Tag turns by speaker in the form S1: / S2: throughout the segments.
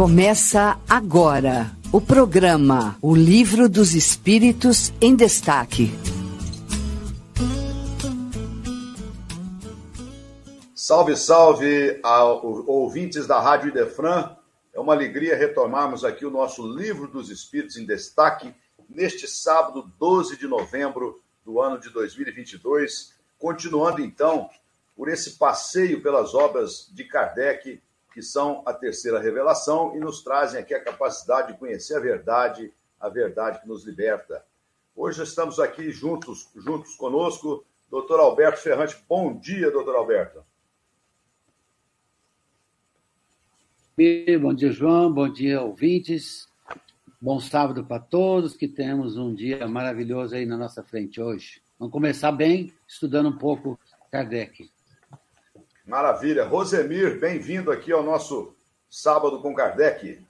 S1: Começa agora o programa O Livro dos Espíritos em Destaque.
S2: Salve, salve ouvintes da Rádio Idefran. É uma alegria retomarmos aqui o nosso Livro dos Espíritos em Destaque neste sábado, 12 de novembro do ano de 2022, continuando então por esse passeio pelas obras de Kardec que são a terceira revelação e nos trazem aqui a capacidade de conhecer a verdade, a verdade que nos liberta. Hoje estamos aqui juntos, juntos conosco, doutor Alberto Ferrante. Bom dia, doutor Alberto.
S3: Bom dia, João. Bom dia, ouvintes. Bom sábado para todos, que temos um dia maravilhoso aí na nossa frente hoje. Vamos começar bem, estudando um pouco Kardec.
S2: Maravilha. Rosemir, bem-vindo aqui ao nosso Sábado com Kardec.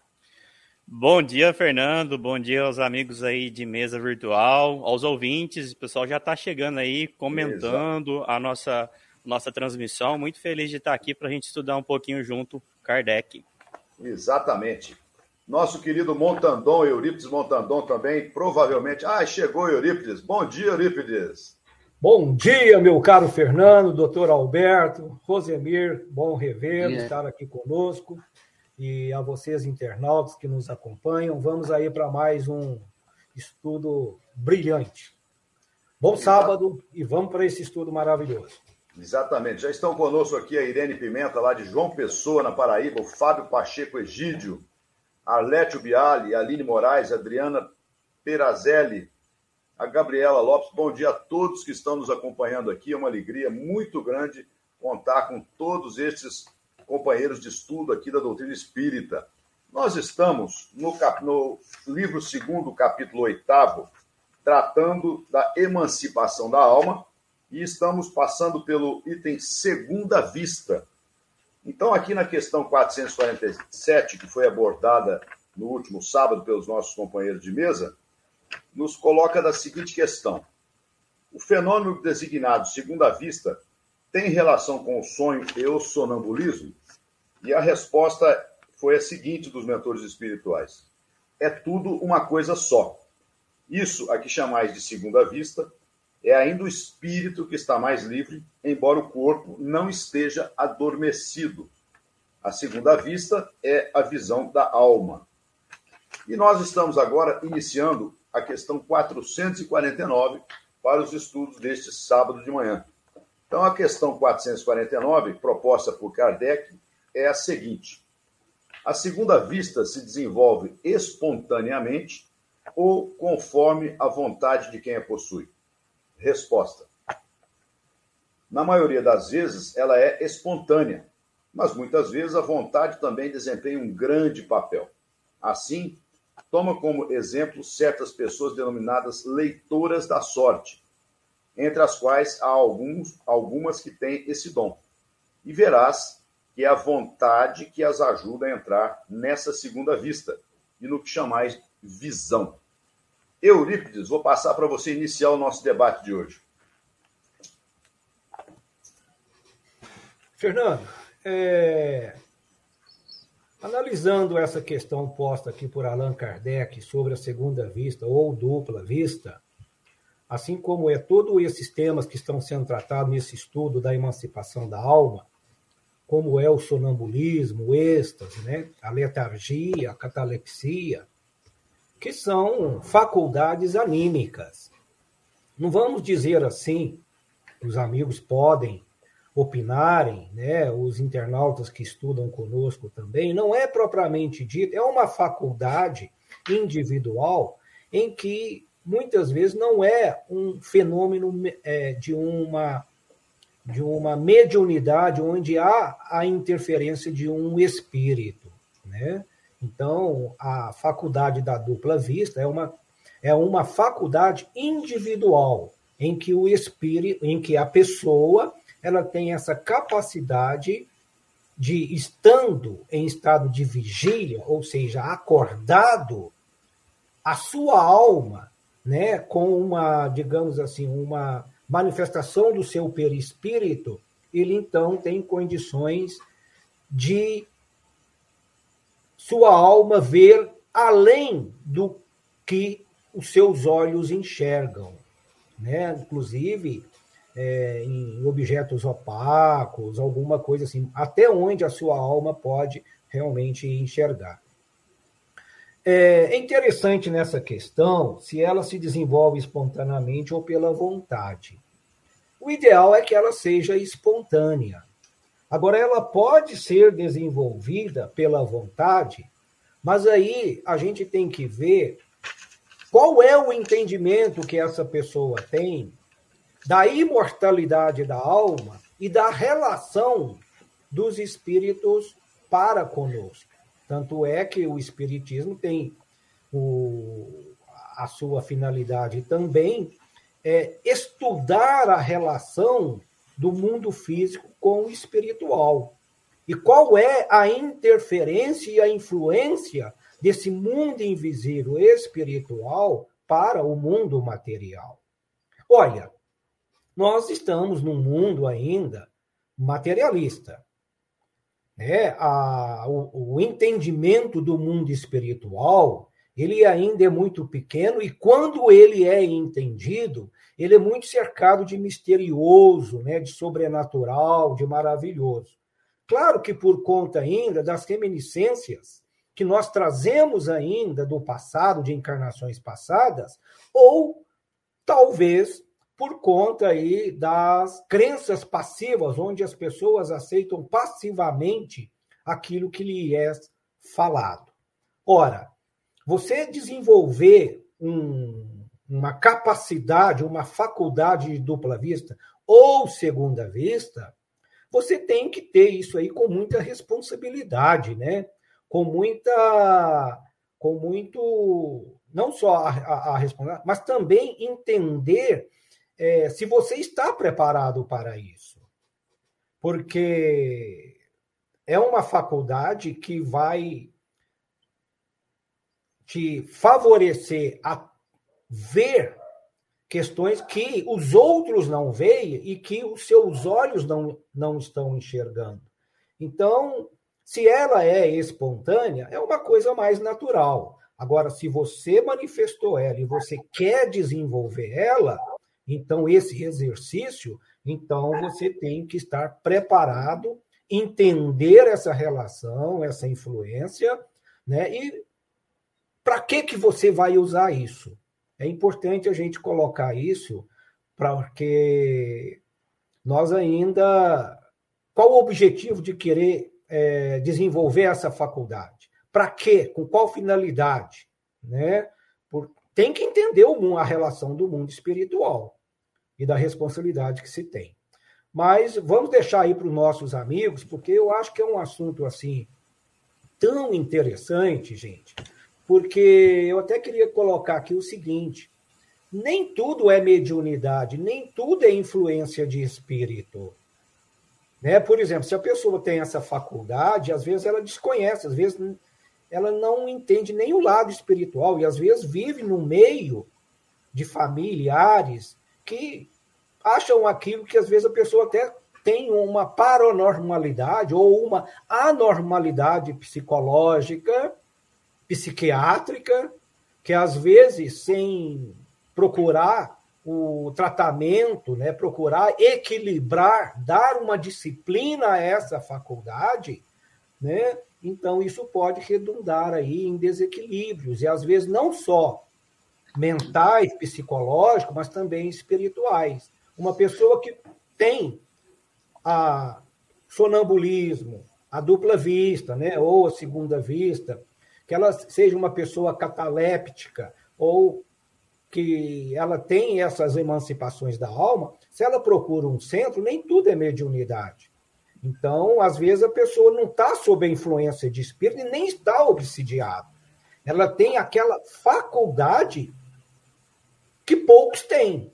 S4: Bom dia, Fernando. Bom dia aos amigos aí de mesa virtual, aos ouvintes. O pessoal já está chegando aí, comentando Exato. a nossa, nossa transmissão. Muito feliz de estar aqui para a gente estudar um pouquinho junto Kardec.
S2: Exatamente. Nosso querido Montandon, Eurípides Montandon também, provavelmente. Ah, chegou Eurípides. Bom dia, Eurípides.
S5: Bom dia, meu caro Fernando, doutor Alberto, Rosemir, bom revê-lo, estar aqui conosco. E a vocês, internautas que nos acompanham, vamos aí para mais um estudo brilhante. Bom sábado e vamos para esse estudo maravilhoso.
S2: Exatamente. Já estão conosco aqui a Irene Pimenta, lá de João Pessoa, na Paraíba, o Fábio Pacheco Egídio, Arlétio Biali, Aline Moraes, Adriana Perazelli, a Gabriela Lopes. Bom dia a todos que estão nos acompanhando aqui. É uma alegria muito grande contar com todos estes companheiros de estudo aqui da doutrina espírita. Nós estamos no, cap... no livro segundo, capítulo oitavo, tratando da emancipação da alma, e estamos passando pelo item segunda vista. Então, aqui na questão 447, que foi abordada no último sábado pelos nossos companheiros de mesa, nos coloca da seguinte questão: o fenômeno designado segunda vista tem relação com o sonho e o sonambulismo? E a resposta foi a seguinte dos mentores espirituais: é tudo uma coisa só. Isso, aqui chamais de segunda vista, é ainda o espírito que está mais livre, embora o corpo não esteja adormecido. A segunda vista é a visão da alma. E nós estamos agora iniciando a questão 449 para os estudos deste sábado de manhã. Então, a questão 449, proposta por Kardec, é a seguinte: a segunda vista se desenvolve espontaneamente ou conforme a vontade de quem a possui? Resposta: na maioria das vezes, ela é espontânea, mas muitas vezes a vontade também desempenha um grande papel. Assim, toma como exemplo certas pessoas denominadas leitoras da sorte, entre as quais há alguns, algumas que têm esse dom. E verás que é a vontade que as ajuda a entrar nessa segunda vista e no que chamais visão. Eurípides, vou passar para você iniciar o nosso debate de hoje.
S5: Fernando, é, Analisando essa questão posta aqui por Allan Kardec sobre a segunda vista ou dupla vista, assim como é todos esses temas que estão sendo tratados nesse estudo da emancipação da alma, como é o sonambulismo, o êxtase, né? a letargia, a catalepsia, que são faculdades anímicas. Não vamos dizer assim, os amigos podem opinarem, né, os internautas que estudam conosco também, não é propriamente dito, é uma faculdade individual em que muitas vezes não é um fenômeno é, de uma de uma mediunidade onde há a interferência de um espírito, né? Então, a faculdade da dupla vista é uma é uma faculdade individual em que o espírito, em que a pessoa ela tem essa capacidade de, estando em estado de vigília, ou seja, acordado, a sua alma, né, com uma, digamos assim, uma manifestação do seu perispírito, ele então tem condições de sua alma ver além do que os seus olhos enxergam, né? Inclusive é, em objetos opacos, alguma coisa assim, até onde a sua alma pode realmente enxergar. É interessante nessa questão se ela se desenvolve espontaneamente ou pela vontade. O ideal é que ela seja espontânea. Agora, ela pode ser desenvolvida pela vontade, mas aí a gente tem que ver qual é o entendimento que essa pessoa tem da imortalidade da alma e da relação dos espíritos para conosco. Tanto é que o Espiritismo tem o, a sua finalidade também é estudar a relação do mundo físico com o espiritual. E qual é a interferência e a influência desse mundo invisível espiritual para o mundo material? Olha, nós estamos num mundo ainda materialista. Né? A, o, o entendimento do mundo espiritual ele ainda é muito pequeno e quando ele é entendido, ele é muito cercado de misterioso, né, de sobrenatural, de maravilhoso. Claro que por conta ainda das reminiscências que nós trazemos ainda do passado, de encarnações passadas, ou talvez por conta aí das crenças passivas, onde as pessoas aceitam passivamente aquilo que lhe é falado. Ora, você desenvolver um, uma capacidade, uma faculdade de dupla vista ou segunda vista, você tem que ter isso aí com muita responsabilidade, né? Com muita, com muito, não só a, a, a responsabilidade, mas também entender é, se você está preparado para isso. Porque é uma faculdade que vai te favorecer a ver questões que os outros não veem e que os seus olhos não, não estão enxergando. Então, se ela é espontânea, é uma coisa mais natural. Agora, se você manifestou ela e você quer desenvolver ela, então, esse exercício, então você tem que estar preparado, entender essa relação, essa influência, né? E para que que você vai usar isso? É importante a gente colocar isso, porque nós ainda qual o objetivo de querer é, desenvolver essa faculdade? Para quê? Com qual finalidade? Né? Por, tem que entender a relação do mundo espiritual e da responsabilidade que se tem. Mas vamos deixar aí para os nossos amigos, porque eu acho que é um assunto assim tão interessante, gente, porque eu até queria colocar aqui o seguinte: nem tudo é mediunidade, nem tudo é influência de espírito. Né? Por exemplo, se a pessoa tem essa faculdade, às vezes ela desconhece, às vezes ela não entende nem o lado espiritual, e às vezes vive no meio de familiares que acham aquilo que às vezes a pessoa até tem uma paranormalidade ou uma anormalidade psicológica, psiquiátrica, que às vezes, sem procurar o tratamento, né, procurar equilibrar, dar uma disciplina a essa faculdade, né, então isso pode redundar aí em desequilíbrios, e às vezes não só mentais, psicológicos, mas também espirituais. Uma pessoa que tem a sonambulismo, a dupla vista, né, ou a segunda vista, que ela seja uma pessoa cataléptica ou que ela tem essas emancipações da alma, se ela procura um centro, nem tudo é mediunidade. Então, às vezes, a pessoa não está sob a influência de espírito e nem está obsidiada. Ela tem aquela faculdade que poucos têm.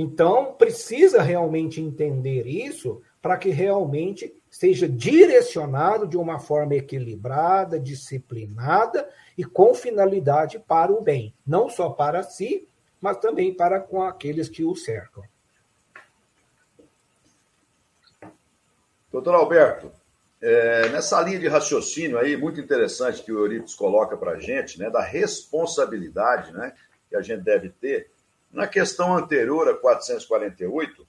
S5: Então, precisa realmente entender isso para que realmente seja direcionado de uma forma equilibrada, disciplinada e com finalidade para o bem, não só para si, mas também para com aqueles que o cercam.
S2: Doutor Alberto, É, nessa linha de raciocínio aí, muito interessante que o Euripides coloca para a gente, né, da responsabilidade né, que a gente deve ter, na questão anterior a 448,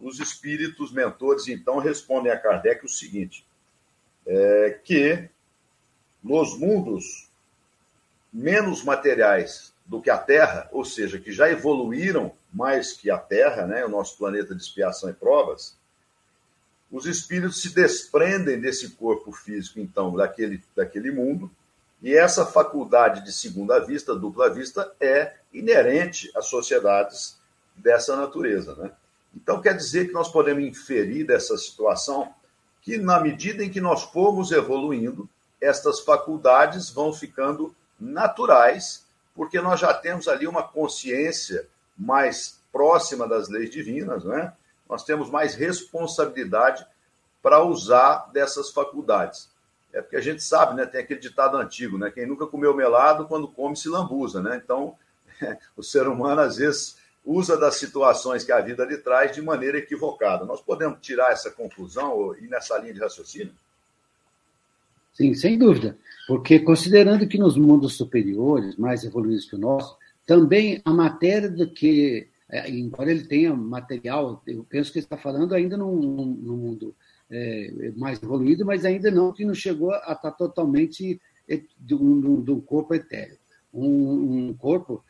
S2: os espíritos mentores, então, respondem a Kardec o seguinte: é, que nos mundos menos materiais do que a Terra, ou seja, que já evoluíram mais que a Terra, né, o nosso planeta de expiação e provas, os espíritos se desprendem desse corpo físico, então, daquele, daquele mundo, e essa faculdade de segunda vista, dupla vista, é inerente às sociedades dessa natureza. Né? Então, quer dizer que nós podemos inferir dessa situação que, na medida em que nós formos evoluindo, estas faculdades vão ficando naturais, porque nós já temos ali uma consciência mais próxima das leis divinas, né? nós temos mais responsabilidade para usar dessas faculdades. É porque a gente sabe, né? Tem aquele ditado antigo, né? Quem nunca comeu melado, quando come, se lambuza, né? Então, o ser humano, às vezes, usa das situações que a vida lhe traz de maneira equivocada. Nós podemos tirar essa conclusão e nessa linha de raciocínio?
S3: Sim, sem dúvida. Porque considerando que nos mundos superiores, mais evoluídos que o nosso, também a matéria do que, é, embora ele tenha material, eu penso que ele está falando ainda no, no mundo é, mais evoluído, mas ainda não que não chegou a estar totalmente de um, de um corpo etéreo. Um, um, corpo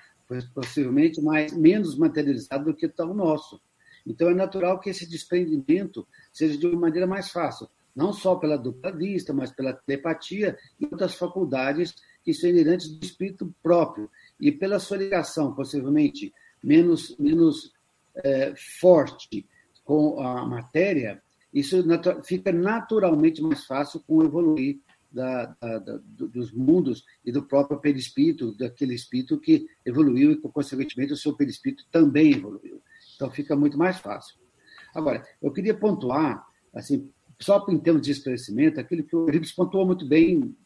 S3: possivelmente mais, menos materializado do que está o nosso. Então é natural que esse desprendimento seja de uma maneira mais fácil, não só pela dupla vista, mas pela telepatia e outras faculdades que são inerentes do espírito próprio e pela sua ligação possivelmente menos menos é, forte com a matéria, isso fica naturalmente mais fácil com o evoluir da, da, da, dos mundos e do próprio perispírito, daquele espírito que evoluiu e, consequentemente, o seu perispírito também evoluiu. Então, fica muito mais fácil. Agora, eu queria pontuar, assim, só em termos de esclarecimento, aquilo que o Ribes pontuou muito bem,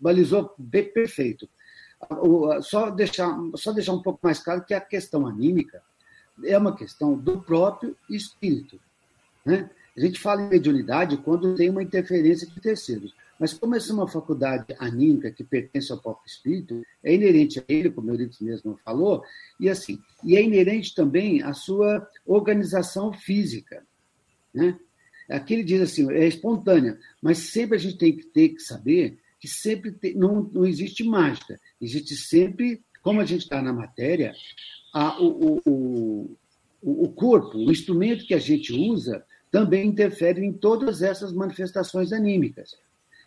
S3: balizou bem perfeito. Só deixar, só deixar um pouco mais claro que a questão anímica é uma questão do próprio espírito. Né? A gente fala em mediunidade quando tem uma interferência de terceiros. Mas como essa é uma faculdade anímica que pertence ao próprio espírito, é inerente a ele, como Euripides mesmo falou, e assim, e é inerente também à sua organização física. Né? Aqui ele diz assim, é espontânea, mas sempre a gente tem que ter que saber que sempre tem, não, não existe mágica, existe sempre, como a gente está na matéria, a, o, o, o, o corpo, o instrumento que a gente usa também interfere em todas essas manifestações anímicas.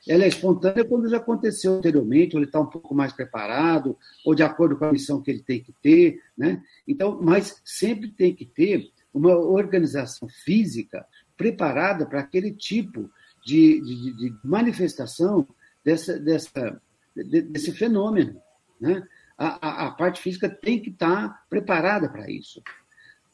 S3: Ela é espontânea quando já aconteceu anteriormente, ou ele está um pouco mais preparado, ou de acordo com a missão que ele tem que ter, né? Então, mas sempre tem que ter uma organização física preparada para aquele tipo de, de, de manifestação dessa, dessa, desse fenômeno, né? A, a, a parte física tem que estar tá preparada para isso.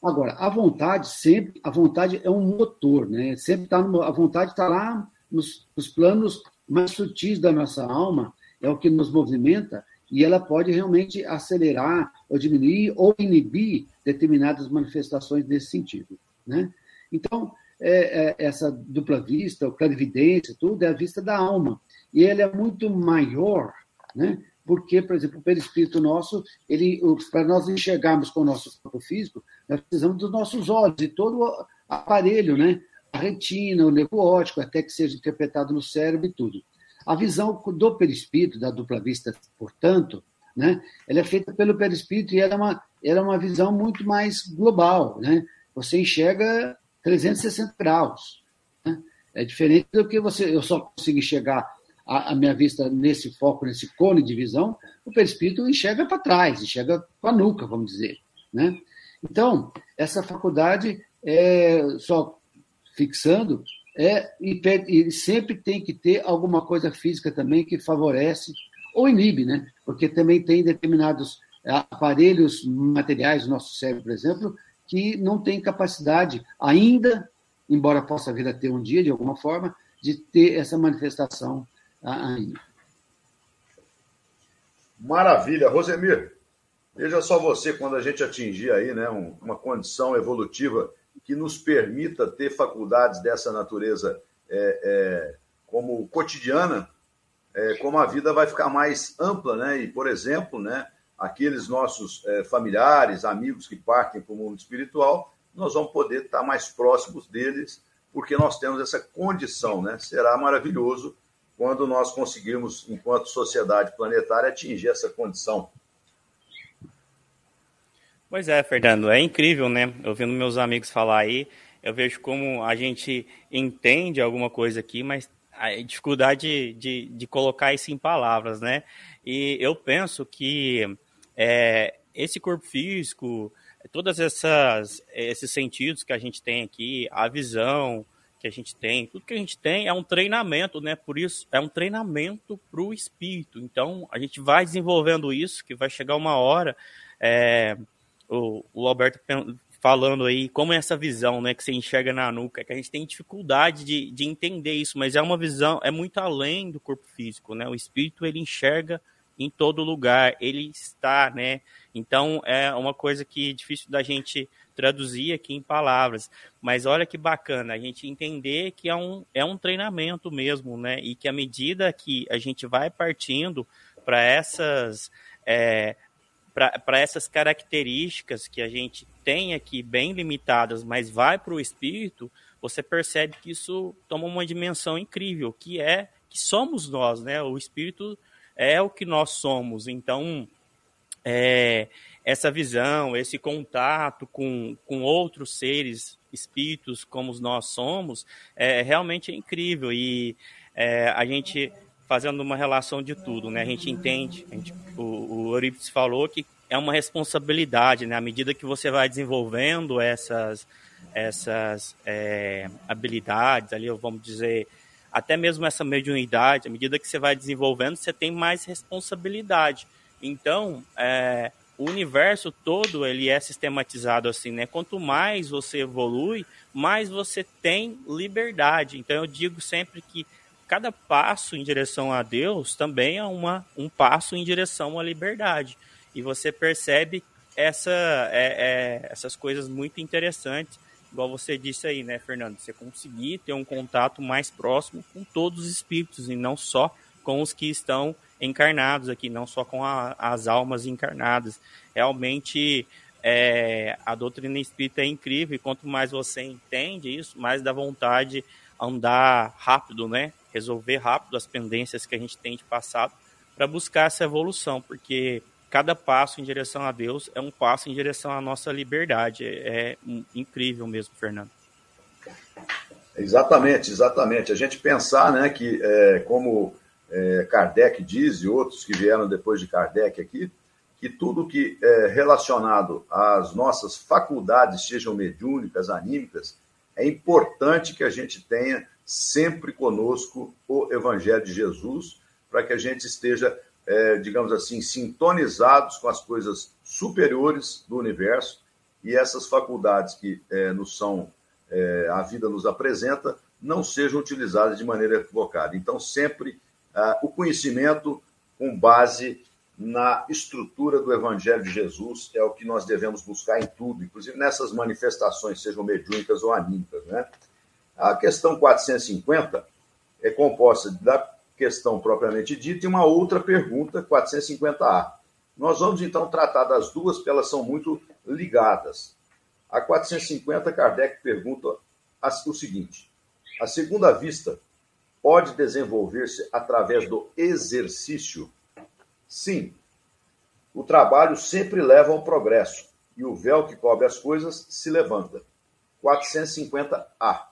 S3: Agora, a vontade sempre, a vontade é um motor, né? Sempre tá no, a vontade está lá nos, nos, planos mais sutis da nossa alma, é o que nos movimenta e ela pode realmente acelerar ou diminuir ou inibir determinadas manifestações nesse sentido, né? Então, é, é, essa dupla vista, o clarividência, tudo é a vista da alma e ela é muito maior, né? Porque, por exemplo, o perispírito nosso, ele, para nós enxergarmos com o nosso corpo físico, nós precisamos dos nossos olhos e todo o aparelho, né? A retina, o nervo óptico, até que seja interpretado no cérebro e tudo. A visão do perispírito, da dupla vista, portanto, né? Ela é feita pelo perispírito e ela é uma, ela é uma visão muito mais global, né? Você enxerga 360 graus. Né? É diferente do que você, eu só consigo enxergar a, a, minha vista nesse foco, nesse cone de visão, o perispírito enxerga para trás, enxerga com a nuca, vamos dizer. Né? Então, essa faculdade, é, só fixando, é, e, sempre tem que ter alguma coisa física também que favorece ou inibe, né? porque também tem determinados aparelhos materiais nosso cérebro, por exemplo, que não tem capacidade ainda, embora possa vir a ter um dia, de alguma forma, de ter essa manifestação
S2: Maravilha. Rosemir, veja só você, quando a gente atingir aí né, uma condição evolutiva que nos permita ter faculdades dessa natureza é, é, como cotidiana, é, como a vida vai ficar mais ampla, né? E, por exemplo, né, aqueles nossos é, familiares, amigos que partem para o mundo espiritual, nós vamos poder estar mais próximos deles, porque nós temos essa condição, né? Será maravilhoso quando nós conseguirmos, enquanto sociedade planetária, atingir essa condição.
S4: Pois é, Fernando, é incrível, né? Ouvindo meus amigos falar aí, eu vejo como a gente entende alguma coisa aqui, mas a dificuldade de, de, de colocar isso em palavras, né? E eu penso que é, esse corpo físico, todas essas esses sentidos que a gente tem aqui, a visão que a gente tem, tudo que a gente tem é um treinamento, né? Por isso é um treinamento para o espírito. Então a gente vai desenvolvendo isso, que vai chegar uma hora. É, o, o Alberto falando aí como é essa visão, né, que você enxerga na nuca, que a gente tem dificuldade de, de entender isso, mas é uma visão, é muito além do corpo físico, né? O espírito ele enxerga em todo lugar, ele está, né? Então é uma coisa que é difícil da gente traduzir aqui em palavras, mas olha que bacana a gente entender que é um, é um treinamento mesmo, né? E que à medida que a gente vai partindo para essas é, para essas características que a gente tem aqui bem limitadas, mas vai para o espírito, você percebe que isso toma uma dimensão incrível, que é que somos nós, né? O espírito é o que nós somos. Então, é, essa visão, esse contato com, com outros seres, espíritos como nós somos, é realmente incrível. E é, a gente fazendo uma relação de tudo, né? A gente entende, a gente, o, o falou que é uma responsabilidade, né? À medida que você vai desenvolvendo essas, essas é, habilidades, ali, vamos dizer, até mesmo essa mediunidade, à medida que você vai desenvolvendo, você tem mais responsabilidade. Então, é, o universo todo ele é sistematizado assim, né? Quanto mais você evolui, mais você tem liberdade. Então, eu digo sempre que cada passo em direção a Deus também é uma, um passo em direção à liberdade. E você percebe essa, é, é, essas coisas muito interessantes, igual você disse aí, né, Fernando? Você conseguir ter um contato mais próximo com todos os espíritos e não só com os que estão encarnados aqui, não só com a, as almas encarnadas. Realmente é, a doutrina espírita é incrível e quanto mais você entende isso, mais dá vontade andar rápido, né? resolver rápido as pendências que a gente tem de passado para buscar essa evolução, porque cada passo em direção a Deus é um passo em direção à nossa liberdade. É, é incrível mesmo, Fernando.
S2: Exatamente, exatamente. A gente pensar, né, que é, como é, Kardec diz e outros que vieram depois de Kardec aqui, que tudo que é relacionado às nossas faculdades, sejam mediúnicas, anímicas, é importante que a gente tenha sempre conosco o Evangelho de Jesus, para que a gente esteja, é, digamos assim, sintonizados com as coisas superiores do universo e essas faculdades que é, nos são, é, a vida nos apresenta, não sejam utilizadas de maneira equivocada. Então, sempre ah, o conhecimento com base na estrutura do Evangelho de Jesus é o que nós devemos buscar em tudo, inclusive nessas manifestações, sejam mediúnicas ou anímicas, né? A questão 450 é composta da questão propriamente dita e uma outra pergunta, 450A. Nós vamos então tratar das duas, porque elas são muito ligadas. A 450, Kardec pergunta o seguinte: a segunda vista pode desenvolver-se através do exercício? Sim. O trabalho sempre leva ao progresso e o véu que cobre as coisas se levanta. 450A.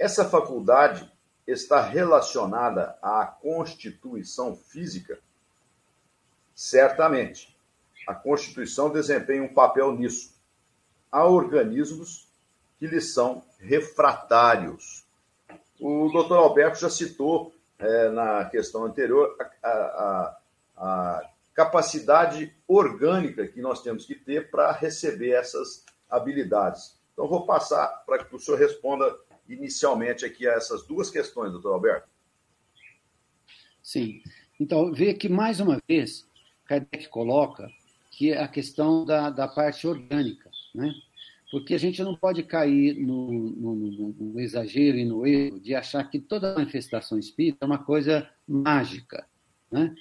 S2: Essa faculdade está relacionada à constituição física? Certamente. A Constituição desempenha um papel nisso. Há organismos que lhe são refratários. O doutor Alberto já citou é, na questão anterior a, a, a capacidade orgânica que nós temos que ter para receber essas habilidades. Então, vou passar para que o senhor responda inicialmente aqui a essas duas questões, doutor Alberto.
S3: Sim. Então, vê que, mais uma vez, Kardec coloca que é a questão da, da parte orgânica, né? porque a gente não pode cair no, no, no, exagero e no erro de achar que toda manifestação espírita é uma coisa mágica. Né?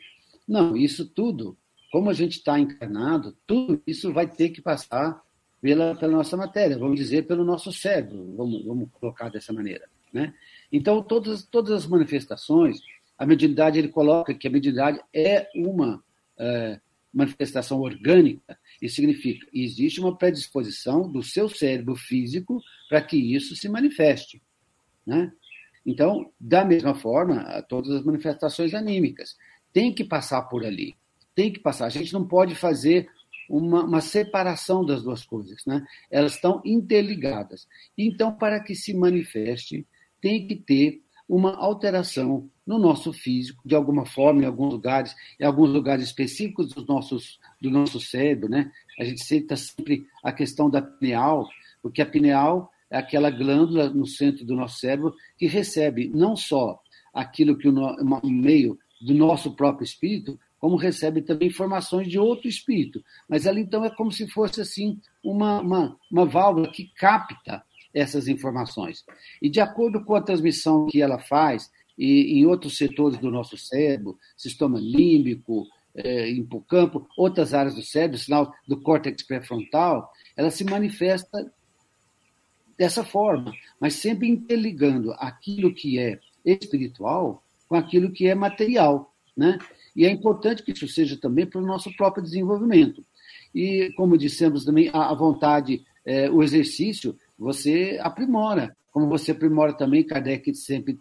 S3: Não, isso tudo, como a gente está encarnado, tudo isso vai ter que passar pela, pela nossa matéria, vamos dizer, pelo nosso cérebro, vamos, vamos colocar dessa maneira. Né? Então, todas, todas as manifestações, a mediunidade, ele coloca que a mediunidade é uma é, manifestação orgânica, isso significa existe uma predisposição do seu cérebro físico para que isso se manifeste. Né? Então, da mesma forma, todas as manifestações anímicas têm que passar por ali. Tem que passar. A gente não pode fazer uma, uma separação das duas coisas. Né? Elas estão interligadas. Então, para que se manifeste, tem que ter uma alteração no nosso físico, de alguma forma, em alguns lugares, em alguns lugares específicos dos nossos, do nosso cérebro, né? A gente cita sempre a questão da pineal, porque a pineal é aquela glândula no centro do nosso cérebro que recebe não só aquilo que o no, meio do nosso próprio espírito, como recebe também informações de outro espírito. Mas ela então é como se fosse assim uma, uma, uma válvula que capta essas informações. E de acordo com a transmissão que ela faz e em outros setores do nosso cérebro, sistema límbico, é, hipocampo, outras áreas do cérebro, sinal do córtex pré-frontal, ela se manifesta dessa forma, mas sempre interligando aquilo que é espiritual com aquilo que é material, né? E é importante que isso seja também para o nosso próprio desenvolvimento. E, como dissemos também, a vontade, é, o exercício, você aprimora. Como você aprimora também, Kardec sempre,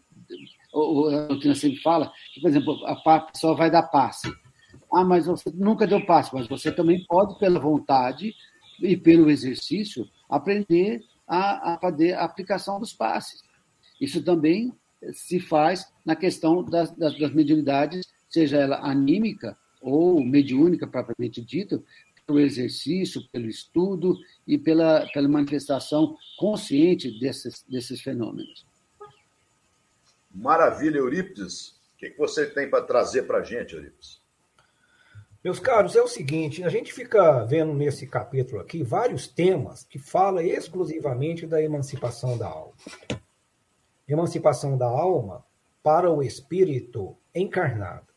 S3: a doutrina sempre fala, que, por exemplo, a pessoa vai dar passe. Ah, mas você nunca deu passe, mas você também pode, pela vontade e pelo exercício, aprender a, a fazer a aplicação dos passes. Isso também se faz na questão das, das, das mediunidades, seja ela anímica ou mediúnica, propriamente dito, pelo exercício, pelo estudo e pela, pela manifestação consciente desses, desses fenômenos.
S2: Maravilha, Eurípides. O que, você tem para trazer para a gente, Eurípides?
S5: Meus caros, é o seguinte, a gente fica vendo nesse capítulo aqui vários temas que falam exclusivamente da emancipação da alma. Emancipação da alma para o espírito encarnado.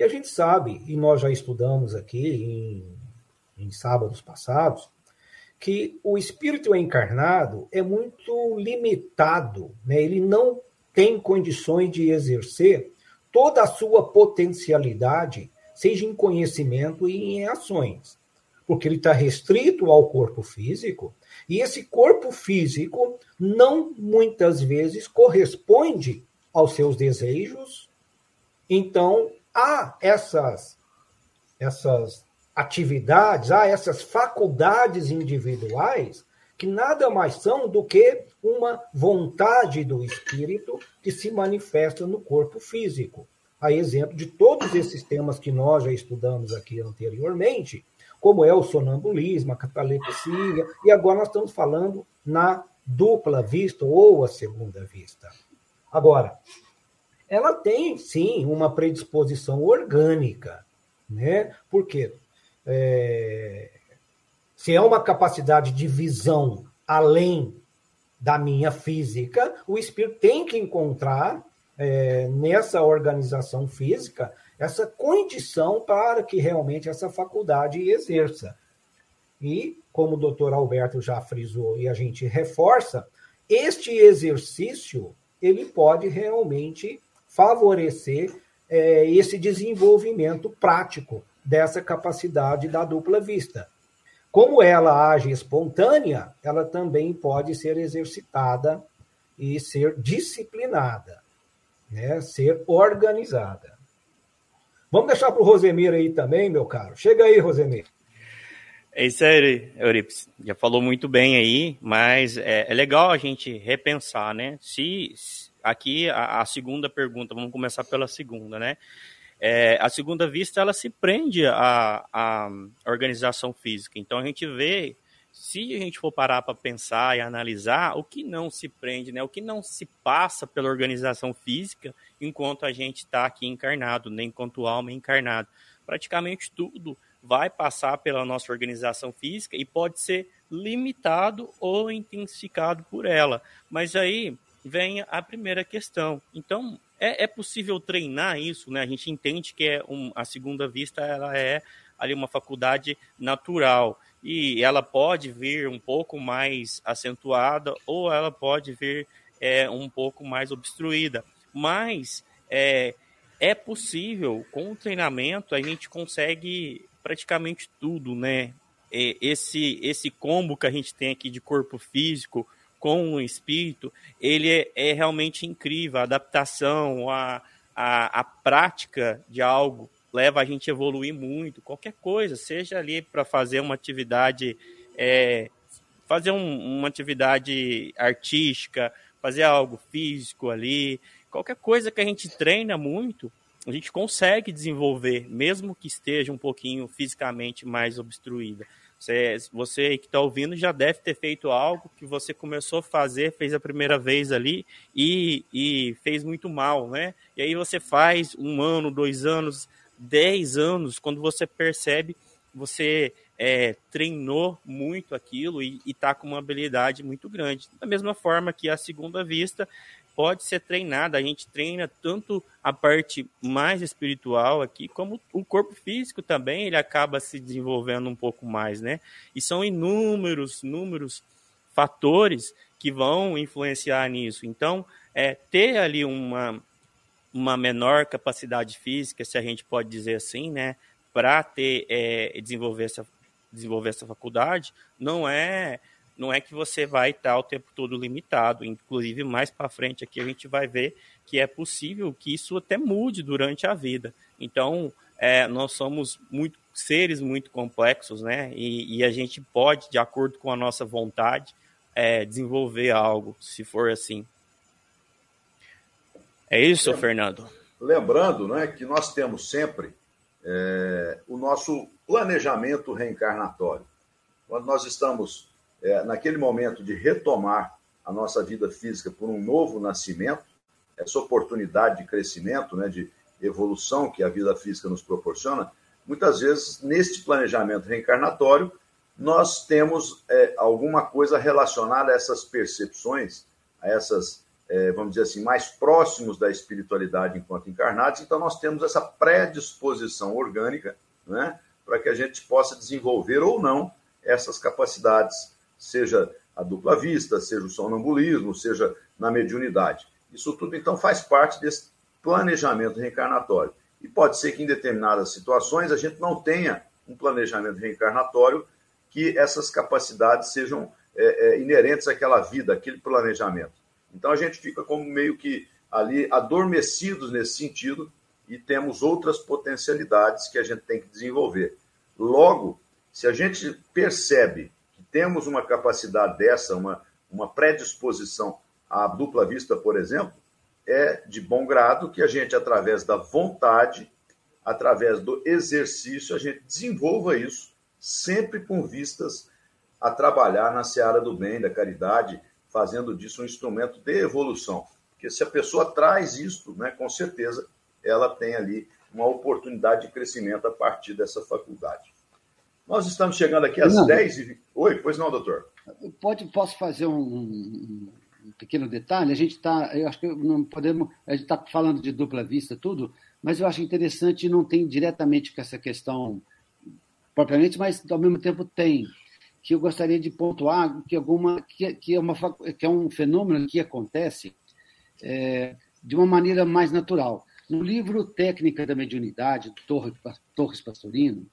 S5: E a gente sabe, e nós já estudamos aqui em em sábados passados, que o espírito encarnado é muito limitado, né? ele não tem condições de exercer toda a sua potencialidade, seja em conhecimento e em ações, porque ele está restrito ao corpo físico, e esse corpo físico não muitas vezes corresponde aos seus desejos, então há essas, essas atividades, há essas faculdades individuais que nada mais são do que uma vontade do espírito que se manifesta no corpo físico. A exemplo de todos esses temas que nós já estudamos aqui anteriormente, como é o sonambulismo, a catalepsia, e agora nós estamos falando na dupla vista ou a segunda vista. Agora, ela tem sim uma predisposição orgânica, né? Por quê? é, se é uma capacidade de visão além da minha física, o espírito tem que encontrar é, nessa organização física essa condição para que realmente essa faculdade exerça. E, como o doutor Alberto já frisou e a gente reforça, este exercício ele pode realmente favorecer é, esse desenvolvimento prático dessa capacidade da dupla vista. Como ela age espontânea, ela também pode ser exercitada e ser disciplinada, né? ser organizada. Vamos deixar para o Rosemir aí também, meu caro. Chega aí, Rosemir.
S4: É isso aí, Euripides. Já falou muito bem aí, mas é, é legal a gente repensar, né? Se aqui a, a, segunda pergunta, vamos começar pela segunda, né? É, a segunda vista ela se prende à, à organização física. Então a gente vê, se a gente for parar para pensar e analisar, o que não se prende, né? o que não se passa pela organização física enquanto a gente está aqui encarnado, nem enquanto alma encarnado. Praticamente tudo vai passar pela nossa organização física e pode ser limitado ou intensificado por ela. Mas aí vem a primeira questão. Então, é, é possível treinar isso, né? A gente entende que é um, a segunda vista ela é ali uma faculdade natural e ela pode vir um pouco mais acentuada ou ela pode vir é, um pouco mais obstruída. Mas é, é possível, com o treinamento, a gente consegue praticamente tudo, né? Esse, esse combo que a gente tem aqui de corpo físico com o espírito, ele é, é realmente incrível. A adaptação, a, a, a prática de algo leva a gente a evoluir muito. Qualquer coisa, seja ali para fazer uma atividade, é, fazer um, uma atividade artística, fazer algo físico ali, qualquer coisa que a gente treina muito, a gente consegue desenvolver, mesmo que esteja um pouquinho fisicamente mais obstruída. Você, você que está ouvindo já deve ter feito algo que você começou a fazer, fez a primeira vez ali e, e fez muito mal, né? E aí você faz um ano, dois anos, dez anos, quando você percebe, você é, treinou muito aquilo e está com uma habilidade muito grande. Da mesma forma que a segunda vista pode ser treinada. A gente treina tanto a parte mais espiritual aqui, como o corpo físico também, ele acaba se desenvolvendo um pouco mais, né? E são inúmeros, inúmeros fatores que vão influenciar nisso. Então, é, ter ali uma, uma menor capacidade física, se a gente pode dizer assim, né? Para ter é, desenvolver essa desenvolver essa faculdade, não é não é que você vai estar o tempo todo limitado. Inclusive, mais para frente aqui a gente vai ver que é possível que isso até mude durante a vida. Então, é, nós somos muito seres muito complexos, né? E, e, a gente pode, de acordo com a nossa vontade, é, desenvolver algo, se for assim. É isso, Fernando.
S2: Lembrando, né, que nós temos sempre é, o nosso planejamento reencarnatório. Quando nós estamos é, naquele momento de retomar a nossa vida física por um novo nascimento, essa oportunidade de crescimento, né, de evolução que a vida física nos proporciona, muitas vezes, neste planejamento reencarnatório, nós temos é, alguma coisa relacionada a essas percepções, a essas, é, vamos dizer assim, mais próximos da espiritualidade enquanto encarnados. Então, nós temos essa predisposição orgânica né, para que a gente possa desenvolver ou não essas capacidades seja a dupla vista, seja o sonambulismo, seja na mediunidade. Isso tudo, então, faz parte desse planejamento reencarnatório. E pode ser que em determinadas situações a gente não tenha um planejamento reencarnatório que essas capacidades sejam é, é, inerentes àquela vida, àquele planejamento. Então a gente fica como meio que ali adormecidos nesse sentido e temos outras potencialidades que a gente tem que desenvolver. Logo, se a gente percebe temos uma capacidade dessa, uma, uma predisposição à dupla vista, por exemplo, é de bom grado que a gente, através da vontade, através do exercício, a gente desenvolva isso, sempre com vistas a trabalhar na seara do bem, da caridade, fazendo disso um instrumento de evolução. Porque se a pessoa traz isso, né, com certeza ela tem ali uma oportunidade de crescimento a partir dessa faculdade. Nós estamos chegando aqui às não. 10 e... Oi, pois não, doutor?
S3: Pode, posso fazer um, um pequeno detalhe? A gente está, eu acho que não podemos, a gente está falando de dupla vista, tudo, mas eu acho interessante, não tem diretamente com essa questão propriamente, mas ao mesmo tempo tem, que eu gostaria de pontuar que, alguma, que, que, é, uma, que é um fenômeno que acontece é, de uma maneira mais natural. No livro Técnica da Mediunidade, do Torres Pastorino,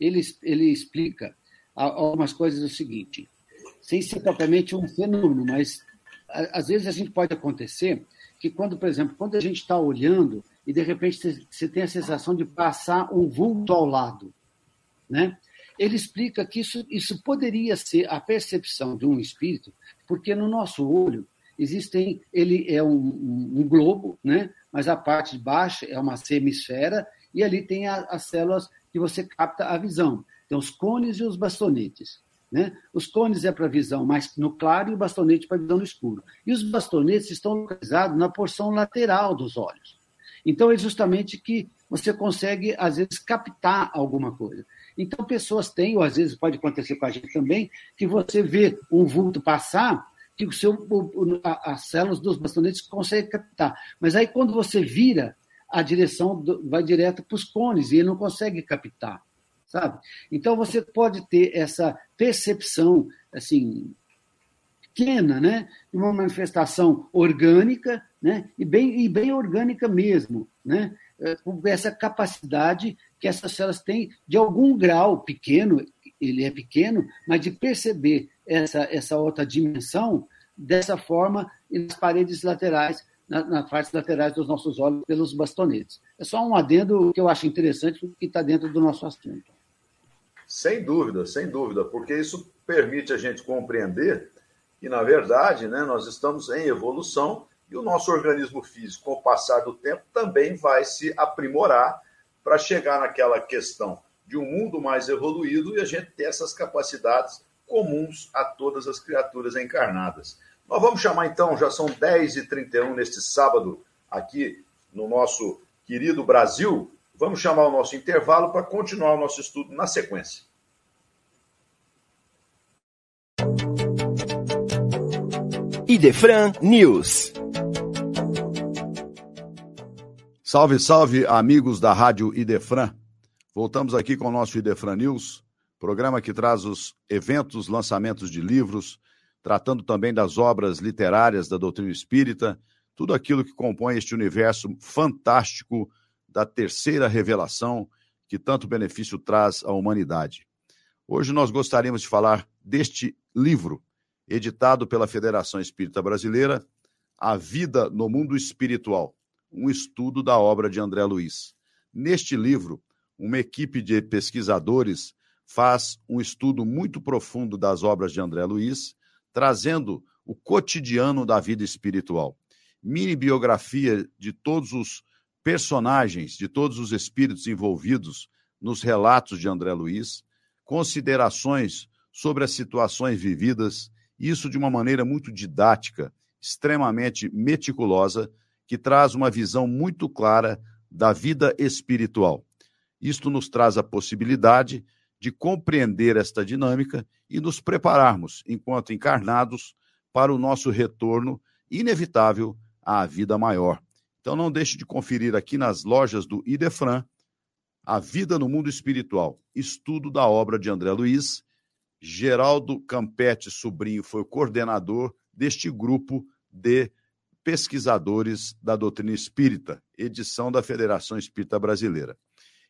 S3: ele, ele explica algumas coisas o seguinte, sem ser propriamente um fenômeno, mas às vezes a gente pode acontecer que quando, por exemplo, quando a gente está olhando e de repente você tem a sensação de passar um vulto ao lado, né? Ele explica que isso, isso poderia ser a percepção de um espírito, porque no nosso olho existem, ele é um, um, um globo, né? Mas a parte de baixo é uma semisfera e ali tem a, as células que você capta a visão. Tem os cones e os bastonetes. Né? Os cones é para visão mais no claro e o bastonete para visão no escuro. E os bastonetes estão localizados na porção lateral dos olhos. Então é justamente que você consegue, às vezes, captar alguma coisa. Então, pessoas têm, ou às vezes pode acontecer com a gente também, que você vê um vulto passar, que o seu, o, a, as células dos bastonetes conseguem captar. Mas aí, quando você vira, a direção do, vai direto para os cones e ele não consegue captar, sabe? Então, você pode ter essa percepção, assim, pequena, né? Uma manifestação orgânica, né? E bem, e bem orgânica mesmo, né? É, com essa capacidade que essas células têm de algum grau pequeno, ele é pequeno, mas de perceber essa, essa outra dimensão dessa forma nas paredes laterais, na, nas partes laterais dos nossos olhos pelos bastonetes. É só um adendo que eu acho interessante, que está dentro do nosso assunto.
S2: Sem dúvida, sem dúvida, porque isso permite a gente compreender que, na verdade, né, nós estamos em evolução e o nosso organismo físico, com o passar do tempo, também vai se aprimorar para chegar naquela questão de um mundo mais evoluído e a gente ter essas capacidades comuns a todas as criaturas encarnadas. Nós vamos chamar então, já são 10h31 neste sábado, aqui no nosso querido Brasil. Vamos chamar o nosso intervalo para continuar o nosso estudo na sequência.
S6: Idefran News.
S2: Salve, salve, amigos da Rádio Idefran. Voltamos aqui com o nosso Idefran News, programa que traz os eventos, lançamentos de livros, tratando também das obras literárias da doutrina espírita, tudo aquilo que compõe este universo fantástico da terceira revelação que tanto benefício traz à humanidade. Hoje nós gostaríamos de falar deste livro, editado pela Federação Espírita Brasileira, A Vida no Mundo Espiritual, um estudo da obra de André Luiz. Neste livro, uma equipe de pesquisadores faz um estudo muito profundo das obras de André Luiz, trazendo o cotidiano da vida espiritual. Mini biografia de todos os personagens, de todos os espíritos envolvidos nos relatos de André Luiz, considerações sobre as situações vividas isso de uma maneira muito didática, extremamente meticulosa, que traz uma visão muito clara da vida espiritual. Isto nos traz a possibilidade de compreender esta dinâmica e nos prepararmos, enquanto encarnados, para o nosso retorno inevitável à vida maior. Então não deixe de conferir aqui nas lojas do Idefran A Vida no Mundo Espiritual, estudo da obra de André Luiz, Geraldo Campetti Sobrinho foi o coordenador deste grupo de pesquisadores da doutrina espírita, edição da Federação Espírita Brasileira.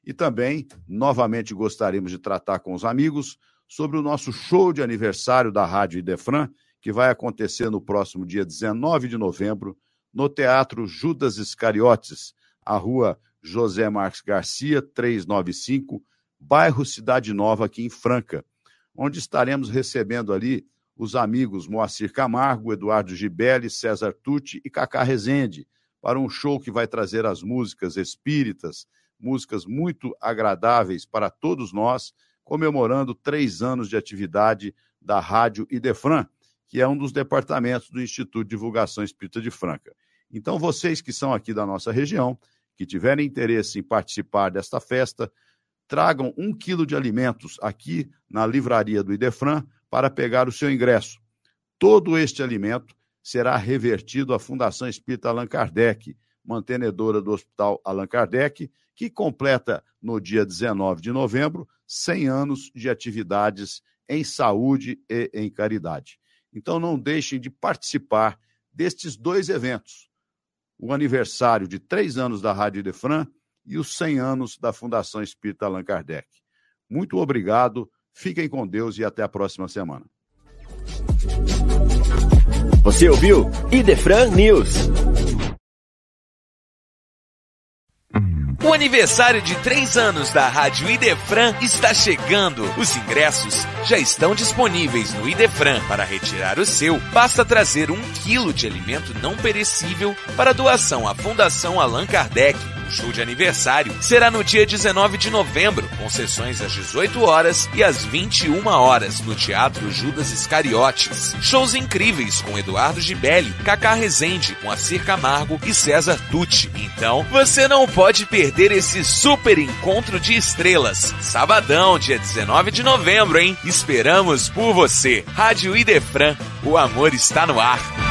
S2: E também, novamente, gostaríamos de tratar com os amigos sobre o nosso show de aniversário da Rádio Idefran, que vai acontecer no próximo dia 19 de novembro, no Teatro Judas Iscariotes, a rua José Marques Garcia, 395, bairro Cidade Nova, aqui em Franca onde estaremos recebendo ali os amigos Moacir Camargo, Eduardo Gibelli, César Tucci e Cacá Rezende, para um show que vai trazer as músicas espíritas, músicas muito agradáveis para todos nós, comemorando três anos de atividade da Rádio Idefran, que é um dos departamentos do Instituto de Divulgação Espírita de Franca. Então, vocês que são aqui da nossa região, que tiverem interesse em participar desta festa, tragam um quilo de alimentos aqui na livraria do Idefran para pegar o seu ingresso. Todo este alimento será revertido à Fundação Espírita Allan Kardec, mantenedora do Hospital Allan Kardec, que completa no dia 19 de novembro 100 anos de atividades em saúde e em caridade. Então não deixem de participar destes dois eventos. O aniversário de três anos da Rádio Idefran e os 100 anos da Fundação Espírita Allan Kardec. Muito obrigado, fiquem com Deus e até a próxima semana.
S6: Você ouviu Idefran News. O aniversário de três anos da Rádio Idefran está chegando. Os ingressos já estão disponíveis no Idefran. Para retirar o seu, basta trazer um quilo de alimento não perecível para doação à Fundação Allan Kardec Show de aniversário será no dia 19 de novembro, com sessões às 18 horas e às 21 horas no Teatro Judas Iscariotes. Shows incríveis com Eduardo Gibelli, Cacá Rezende, Moacir Camargo e César Tucci. Então, você não pode perder esse super encontro de estrelas. Sabadão, dia 19 de novembro, hein? Esperamos por você. Rádio Idefran, o amor está no ar.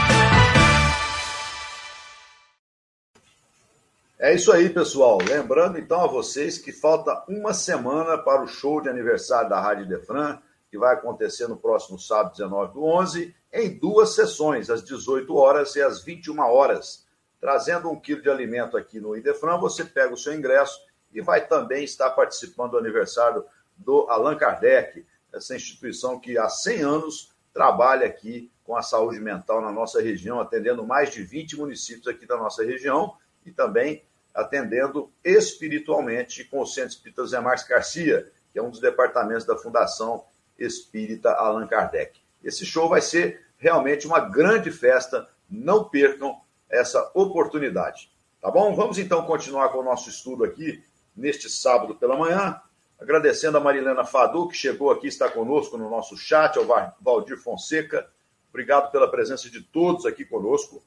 S2: É isso aí, pessoal. Lembrando então a vocês que falta uma semana para o show de aniversário da Rádio Defran, que vai acontecer no próximo sábado, 19 do 11, em duas sessões, às 18 horas e às 21 horas. Trazendo um quilo de alimento aqui no Idefran, você pega o seu ingresso e vai também estar participando do aniversário do Allan Kardec, essa instituição que há 100 anos trabalha aqui com a saúde mental na nossa região, atendendo mais de 20 municípios aqui da nossa região e também atendendo espiritualmente com o Centro Espírita Zé Marques Garcia, que é um dos departamentos da Fundação Espírita Allan Kardec. Esse show vai ser realmente uma grande festa, não percam essa oportunidade. Tá bom? Vamos então continuar com o nosso estudo aqui neste sábado pela manhã, agradecendo a Marilena Fadu, que chegou aqui, está conosco no nosso chat, ao Valdir Fonseca. Obrigado pela presença de todos aqui conosco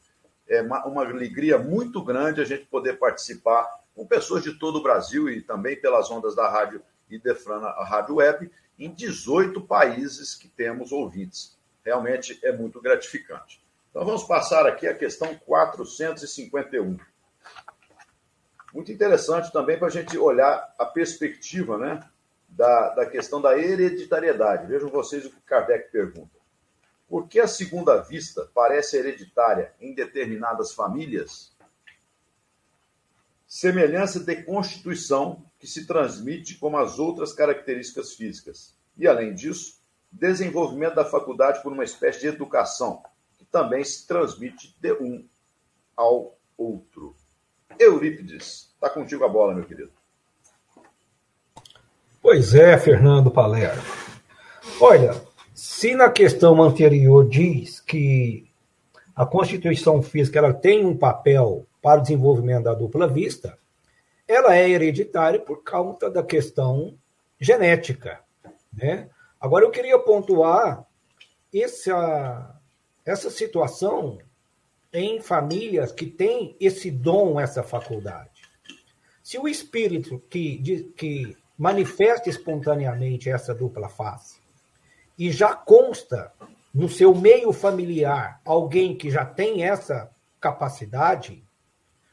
S2: é uma, uma alegria muito grande a gente poder participar com pessoas de todo o Brasil e também pelas ondas da rádio Idefran, a rádio web, em 18 países que temos ouvintes. Realmente é muito gratificante. Então vamos passar aqui a questão 451. Muito interessante também para a gente olhar a perspectiva né, da, da questão da hereditariedade. Vejam vocês o que Kardec pergunta. Por que a segunda vista parece hereditária em determinadas famílias? Semelhança de constituição que se transmite como as outras características físicas. E, além disso, desenvolvimento da faculdade por uma espécie de educação, que também se transmite de um ao outro. Eurípides, está contigo a bola, meu querido.
S5: Pois é, Fernando Palermo. Olha, se na questão anterior diz que a Constituição Física ela tem um papel para o desenvolvimento da dupla vista, ela é hereditária por conta da questão genética. Né? Agora, eu queria pontuar essa, essa situação em famílias que têm esse dom, essa faculdade. Se o espírito que, que manifesta espontaneamente essa dupla face e já consta no seu meio familiar alguém que já tem essa capacidade,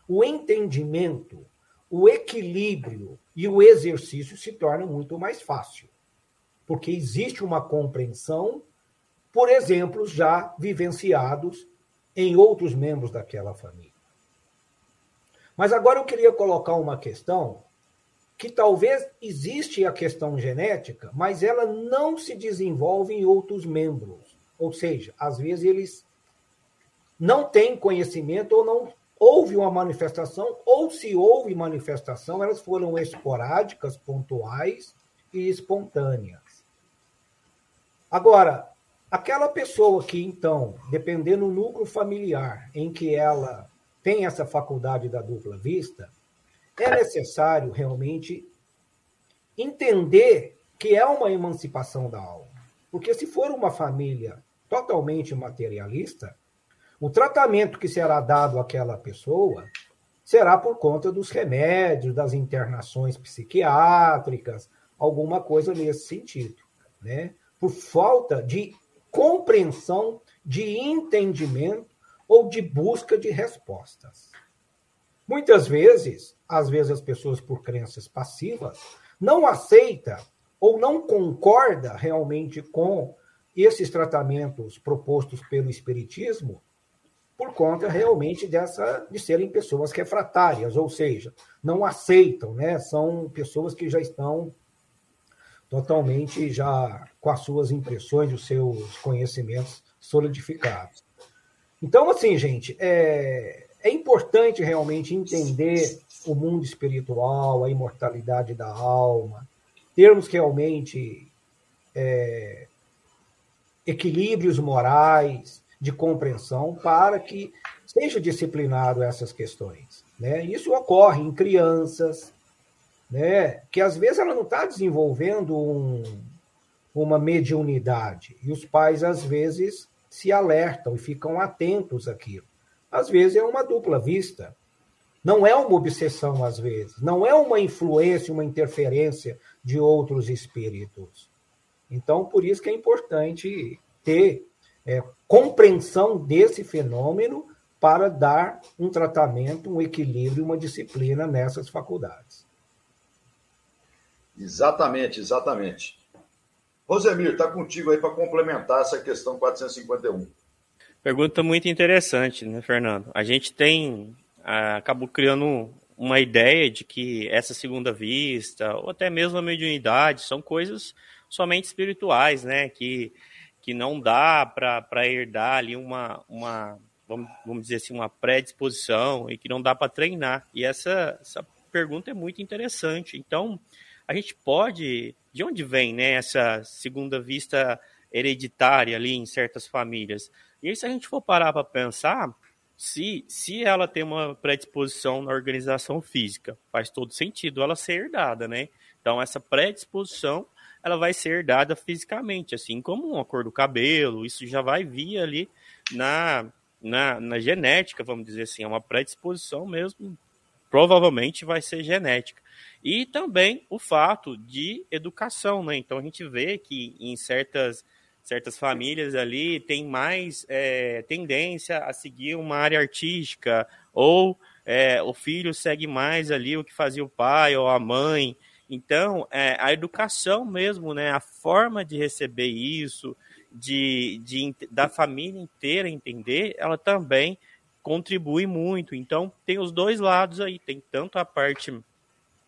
S5: o entendimento, o equilíbrio e o exercício se tornam muito mais fácil. Porque existe uma compreensão por exemplos já vivenciados em outros membros daquela família. Mas agora eu queria colocar uma questão que talvez existe a questão genética, mas ela não se desenvolve em outros membros. Ou seja, às vezes eles não têm conhecimento ou não houve uma manifestação, ou se houve manifestação, elas foram esporádicas, pontuais e espontâneas. Agora, aquela pessoa que, então, dependendo do núcleo familiar em que ela tem essa faculdade da dupla vista, é necessário realmente entender que é uma emancipação da alma. Porque se for uma família totalmente materialista, o tratamento que será dado àquela pessoa será por conta dos remédios, das internações psiquiátricas, alguma coisa nesse sentido, né? Por falta de compreensão, de entendimento ou de busca de respostas. Muitas vezes, às vezes as pessoas por crenças passivas não aceita ou não concorda realmente com esses tratamentos propostos pelo espiritismo por conta realmente dessa de serem pessoas refratárias, ou seja, não aceitam, né? São pessoas que já estão totalmente já com as suas impressões, os seus conhecimentos solidificados. Então, assim, gente, é, é importante realmente entender o mundo espiritual, a imortalidade da alma, termos realmente é, equilíbrios morais de compreensão para que seja disciplinado essas questões. Né? Isso ocorre em crianças, né? que às vezes ela não está desenvolvendo um, uma mediunidade, e os pais às vezes se alertam e ficam atentos àquilo. Às vezes é uma dupla vista, não é uma obsessão, às vezes, não é uma influência, uma interferência de outros espíritos. Então, por isso que é importante ter é, compreensão desse fenômeno para dar um tratamento, um equilíbrio, uma disciplina nessas faculdades.
S2: Exatamente, exatamente. Rosemir, está contigo aí para complementar essa questão 451.
S4: Pergunta muito interessante, né, Fernando? A gente tem, acabou criando uma ideia de que essa segunda vista, ou até mesmo a mediunidade, são coisas somente espirituais, né? Que, que não dá para herdar ali uma, uma vamos, vamos dizer assim, uma predisposição e que não dá para treinar. E essa, essa pergunta é muito interessante. Então, a gente pode. De onde vem né, essa segunda vista hereditária ali em certas famílias? E aí, se a gente for parar para pensar, se, se ela tem uma predisposição na organização física, faz todo sentido ela ser herdada, né? Então, essa predisposição ela vai ser herdada fisicamente, assim como uma cor do cabelo, isso já vai vir ali na, na, na genética, vamos dizer assim, é uma predisposição mesmo, provavelmente vai ser genética. E também o fato de educação, né? Então a gente vê que em certas, certas famílias ali tem mais é, tendência a seguir uma área artística, ou é, o filho segue mais ali o que fazia o pai ou a mãe. Então, é, a educação mesmo, né, a forma de receber isso, de, de, da família inteira entender, ela também contribui muito. Então, tem os dois lados aí, tem tanto a parte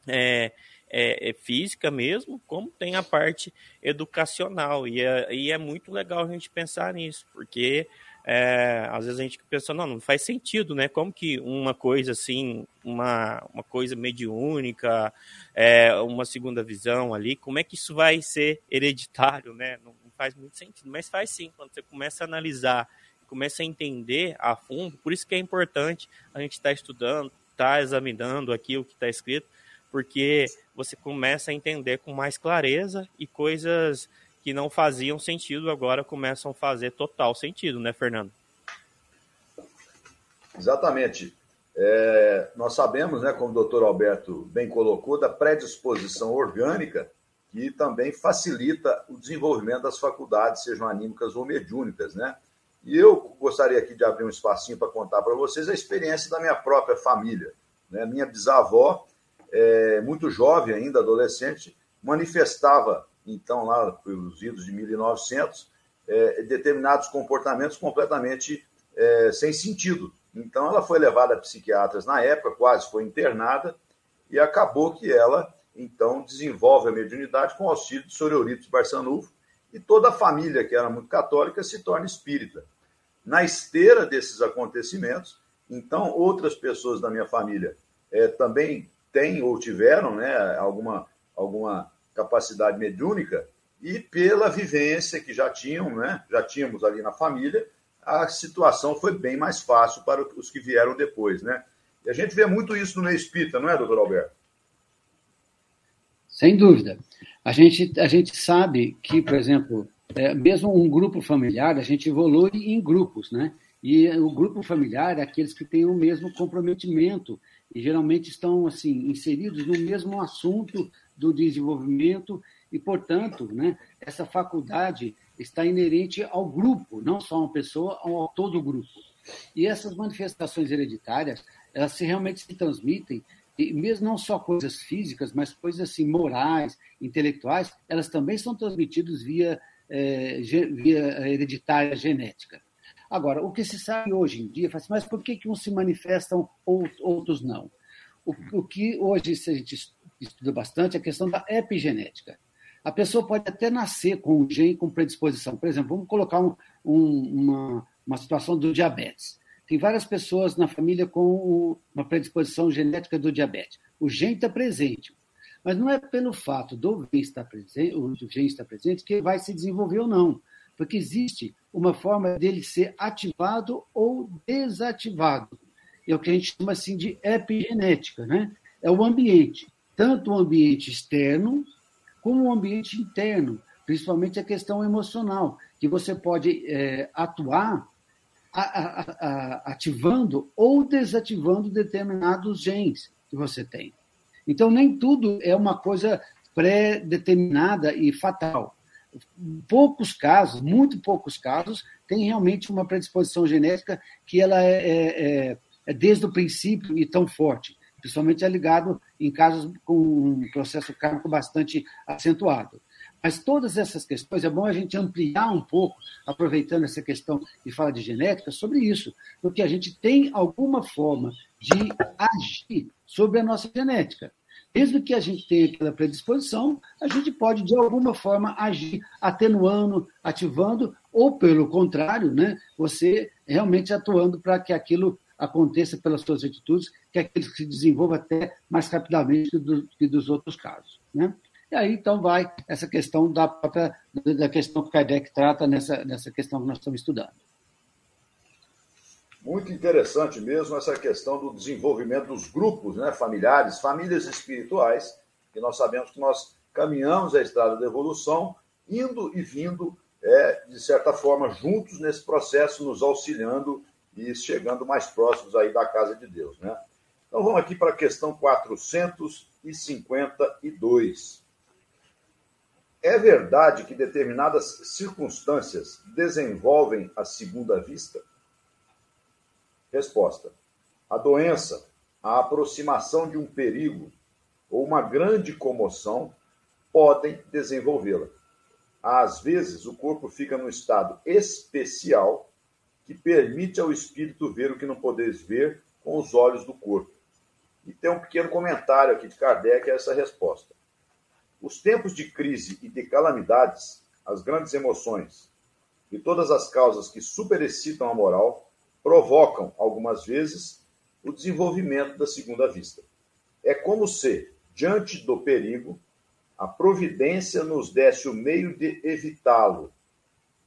S4: é, é, é física mesmo, como tem a parte educacional. E é, e é muito legal a gente pensar nisso, porque é, às vezes a gente pensa, não, não faz sentido, né? Como que uma coisa assim, uma, uma coisa mediúnica, é, uma segunda visão ali, como é que isso vai ser hereditário, né? Não, não faz muito sentido, mas faz sim, quando você começa a analisar, começa a entender a fundo, por isso que é importante a gente estar tá estudando, estar tá examinando aqui o que está escrito, porque você começa a entender com mais clareza e coisas que não faziam sentido agora começam a fazer total sentido, né, Fernando?
S2: Exatamente. É, nós sabemos, né, como o doutor Alberto bem colocou, da predisposição orgânica que também facilita o desenvolvimento das faculdades, sejam anímicas ou mediúnicas, né? E eu gostaria aqui de abrir um espacinho para contar para vocês a experiência da minha própria família. Né? Minha bisavó, é, muito jovem ainda, adolescente, manifestava então, lá pelos idos de 1900, é, determinados comportamentos completamente é, sem sentido. Então, ela foi levada a psiquiatras na época, quase foi internada, e acabou que ela, então, desenvolve a mediunidade com auxílio de Sororitos Barçanufo, e toda a família, que era muito católica, se torna espírita. Na esteira desses acontecimentos, então, outras pessoas da minha família é, também têm ou tiveram né, alguma, alguma capacidade mediúnica e pela vivência que já tinham, né, já tínhamos ali na família, a situação foi bem mais fácil para os que vieram depois, né? E a gente vê muito isso no meio espírita, não é, doutor Alberto?
S3: Sem dúvida. A gente, a gente sabe que, por exemplo, é, mesmo um grupo familiar, a gente evolui em grupos, né? E o grupo familiar é aqueles que têm o mesmo comprometimento e geralmente estão assim inseridos no mesmo assunto do desenvolvimento e, portanto, né, essa faculdade está inerente ao grupo, não só a uma pessoa, ao todo o grupo. E essas manifestações hereditárias, elas se realmente se transmitem, e mesmo não só coisas físicas, mas coisas assim morais, intelectuais, elas também são transmitidas via, é, via hereditária genética. Agora, o que se sabe hoje em dia, assim, mas por que, que uns se manifestam, outros não? O, o que hoje, a gente estuda bastante, é a questão da epigenética. A pessoa pode até nascer com um gene com predisposição. Por exemplo, vamos colocar um, um, uma, uma situação do diabetes. Tem várias pessoas na família com uma predisposição genética do diabetes. O gene está presente, mas não é pelo fato do gene estar presente, o gene estar presente que vai se desenvolver ou não, porque existe uma forma dele ser ativado ou desativado. é o que a gente chama assim de epigenética, né? É o ambiente, tanto o ambiente externo como o ambiente interno, principalmente a questão emocional, que você pode é, atuar a, a, a, ativando ou desativando determinados genes que você tem. Então, nem tudo é uma coisa pré-determinada e fatal. Poucos casos, muito poucos casos, tem realmente uma predisposição genética que ela é, é, é, é desde o princípio e tão forte. Principalmente é ligado em casos com um processo kármico bastante acentuado. Mas todas essas questões, é bom a gente ampliar um pouco, aproveitando essa questão de fala de genética, sobre isso, porque a gente tem alguma forma de agir sobre a nossa genética. Mesmo que a gente tenha aquela predisposição, a gente pode, de alguma forma, agir atenuando, ativando, ou, pelo contrário, né, você realmente atuando para que aquilo aconteça pelas suas atitudes, que aquilo se desenvolva até mais rapidamente do que dos outros casos. Né? E aí, então, vai essa questão da própria, da questão que Kardec trata nessa, nessa questão que nós estamos estudando.
S2: Muito interessante mesmo essa questão do desenvolvimento dos grupos né, familiares, famílias espirituais, que nós sabemos que nós caminhamos a estrada da evolução, indo e vindo, é, de certa forma, juntos nesse processo, nos auxiliando e chegando mais próximos aí da casa de Deus. Né? Então vamos aqui para a questão 452. É verdade que determinadas circunstâncias desenvolvem a segunda vista? Resposta: a doença, a aproximação de um perigo ou uma grande comoção podem desenvolvê-la. Às vezes, o corpo fica num estado especial que permite ao espírito ver o que não podeis ver com os olhos do corpo. E tem um pequeno comentário aqui de Kardec a essa resposta. Os tempos de crise e de calamidades, as grandes emoções e todas as causas que superexcitam a moral provocam, algumas vezes, o desenvolvimento da segunda vista. É como se, diante do perigo, a providência nos desse o meio de evitá-lo.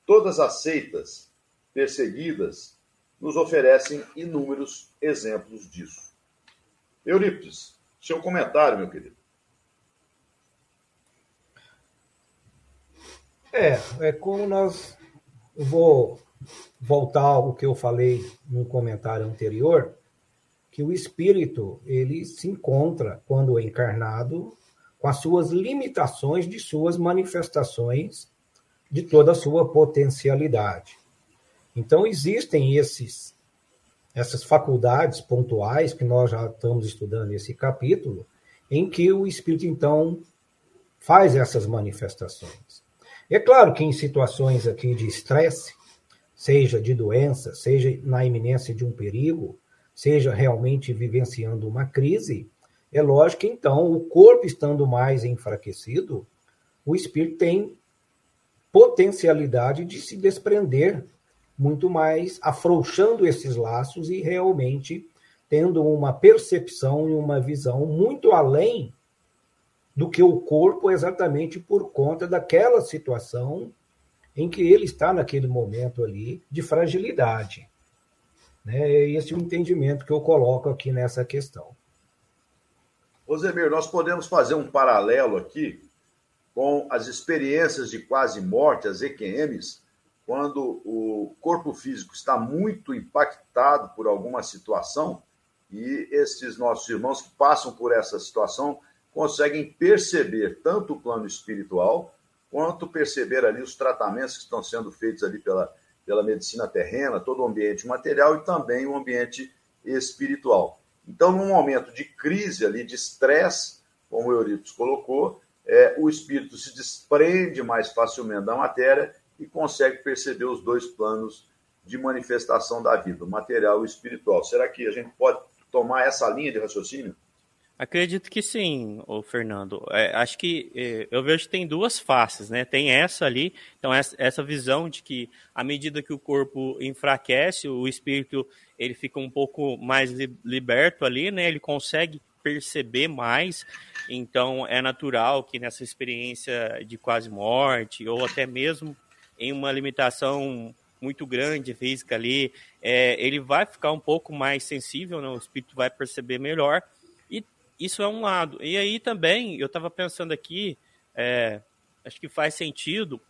S2: Todas as seitas perseguidas nos oferecem inúmeros exemplos disso. Eurípides, seu comentário, meu querido.
S5: É, é como nós. vou voltar ao que eu falei no comentário anterior, que o espírito ele se encontra quando é encarnado com as suas limitações de suas manifestações de toda a sua potencialidade. Então existem esses essas faculdades pontuais que nós já estamos estudando nesse capítulo, em que o espírito então faz essas manifestações. É claro que em situações aqui de estresse, seja de doença, seja na iminência de um perigo, seja realmente vivenciando uma crise, é lógico que então o corpo estando mais enfraquecido, o espírito tem potencialidade de se desprender muito mais, afrouxando esses laços e realmente tendo uma percepção e uma visão muito além do que o corpo exatamente por conta daquela situação em que ele está naquele momento ali de fragilidade. Né? Esse é o entendimento que eu coloco aqui nessa questão.
S2: Osemir, nós podemos fazer um paralelo aqui com as experiências de quase morte, as EQMs, quando o corpo físico está muito impactado por alguma situação e esses nossos irmãos que passam por essa situação conseguem perceber tanto o plano espiritual quanto perceber ali os tratamentos que estão sendo feitos ali pela, pela medicina terrena, todo o ambiente material e também o ambiente espiritual. Então, num momento de crise ali, de estresse, como o Euripides colocou, é, o espírito se desprende mais facilmente da matéria e consegue perceber os dois planos de manifestação da vida, o material e o espiritual. Será que a gente pode tomar essa linha de raciocínio?
S4: Acredito que sim, o Fernando. É, acho que é, eu vejo que tem duas faces, né? Tem essa ali, então essa, essa, visão de que à medida que o corpo enfraquece, o espírito ele fica um pouco mais li, liberto ali, né? Ele consegue perceber mais. Então é natural que nessa experiência de quase morte ou até mesmo em uma limitação muito grande física ali, é, ele vai ficar um pouco mais sensível, né? o espírito vai perceber melhor. Isso é um lado. E aí também, eu estava pensando aqui, é, acho que faz sentido